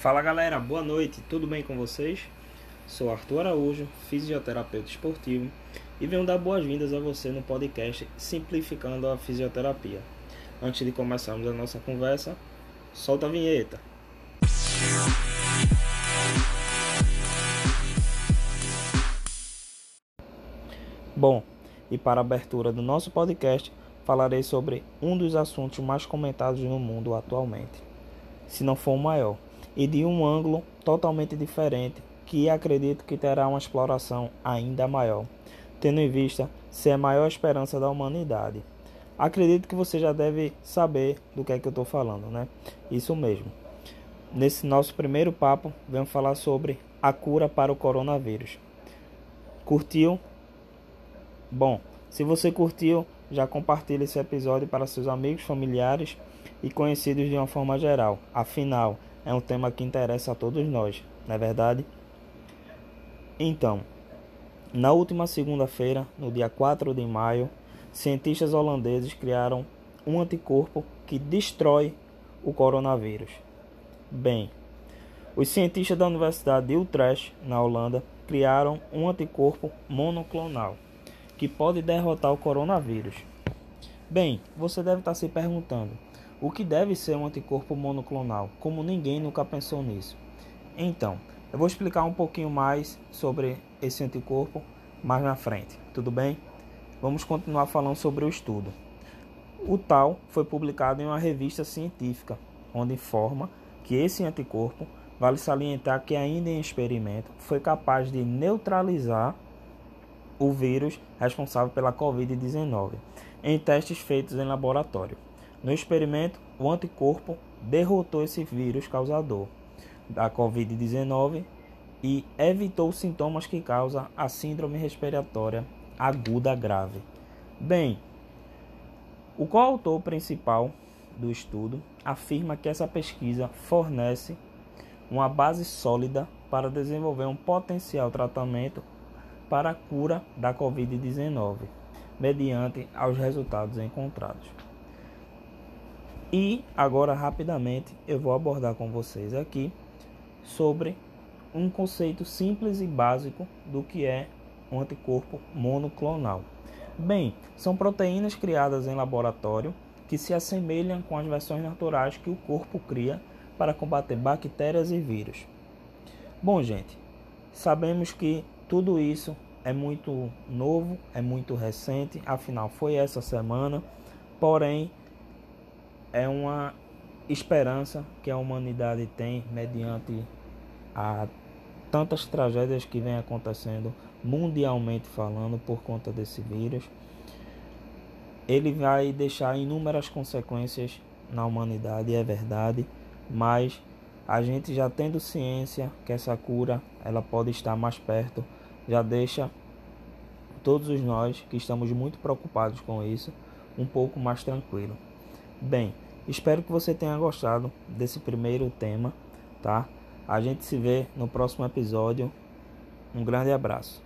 Fala galera, boa noite, tudo bem com vocês? Sou Arthur Araújo, fisioterapeuta esportivo e venho dar boas-vindas a você no podcast Simplificando a Fisioterapia. Antes de começarmos a nossa conversa, solta a vinheta. Bom, e para a abertura do nosso podcast, falarei sobre um dos assuntos mais comentados no mundo atualmente, se não for o maior e de um ângulo totalmente diferente que acredito que terá uma exploração ainda maior, tendo em vista ser a maior esperança da humanidade. Acredito que você já deve saber do que é que eu estou falando, né? Isso mesmo. Nesse nosso primeiro papo, vamos falar sobre a cura para o coronavírus. Curtiu? Bom, se você curtiu, já compartilhe esse episódio para seus amigos, familiares e conhecidos de uma forma geral. Afinal, é um tema que interessa a todos nós, não é verdade? Então, na última segunda-feira, no dia 4 de maio, cientistas holandeses criaram um anticorpo que destrói o coronavírus. Bem, os cientistas da Universidade de Utrecht, na Holanda, criaram um anticorpo monoclonal que pode derrotar o coronavírus. Bem, você deve estar se perguntando: o que deve ser um anticorpo monoclonal, como ninguém nunca pensou nisso. Então, eu vou explicar um pouquinho mais sobre esse anticorpo mais na frente, tudo bem? Vamos continuar falando sobre o estudo. O tal foi publicado em uma revista científica, onde informa que esse anticorpo, vale salientar que ainda em experimento, foi capaz de neutralizar o vírus responsável pela Covid-19 em testes feitos em laboratório. No experimento, o anticorpo derrotou esse vírus causador da Covid-19 e evitou sintomas que causam a síndrome respiratória aguda grave. Bem, o coautor principal do estudo afirma que essa pesquisa fornece uma base sólida para desenvolver um potencial tratamento para a cura da Covid-19, mediante aos resultados encontrados. E agora, rapidamente, eu vou abordar com vocês aqui sobre um conceito simples e básico do que é um anticorpo monoclonal. Bem, são proteínas criadas em laboratório que se assemelham com as versões naturais que o corpo cria para combater bactérias e vírus. Bom, gente, sabemos que tudo isso é muito novo, é muito recente, afinal foi essa semana, porém é uma esperança que a humanidade tem mediante a tantas tragédias que vem acontecendo mundialmente falando por conta desse vírus. Ele vai deixar inúmeras consequências na humanidade, é verdade, mas a gente já tendo ciência que essa cura ela pode estar mais perto, já deixa todos nós que estamos muito preocupados com isso um pouco mais tranquilo. Bem, espero que você tenha gostado desse primeiro tema, tá? A gente se vê no próximo episódio. Um grande abraço.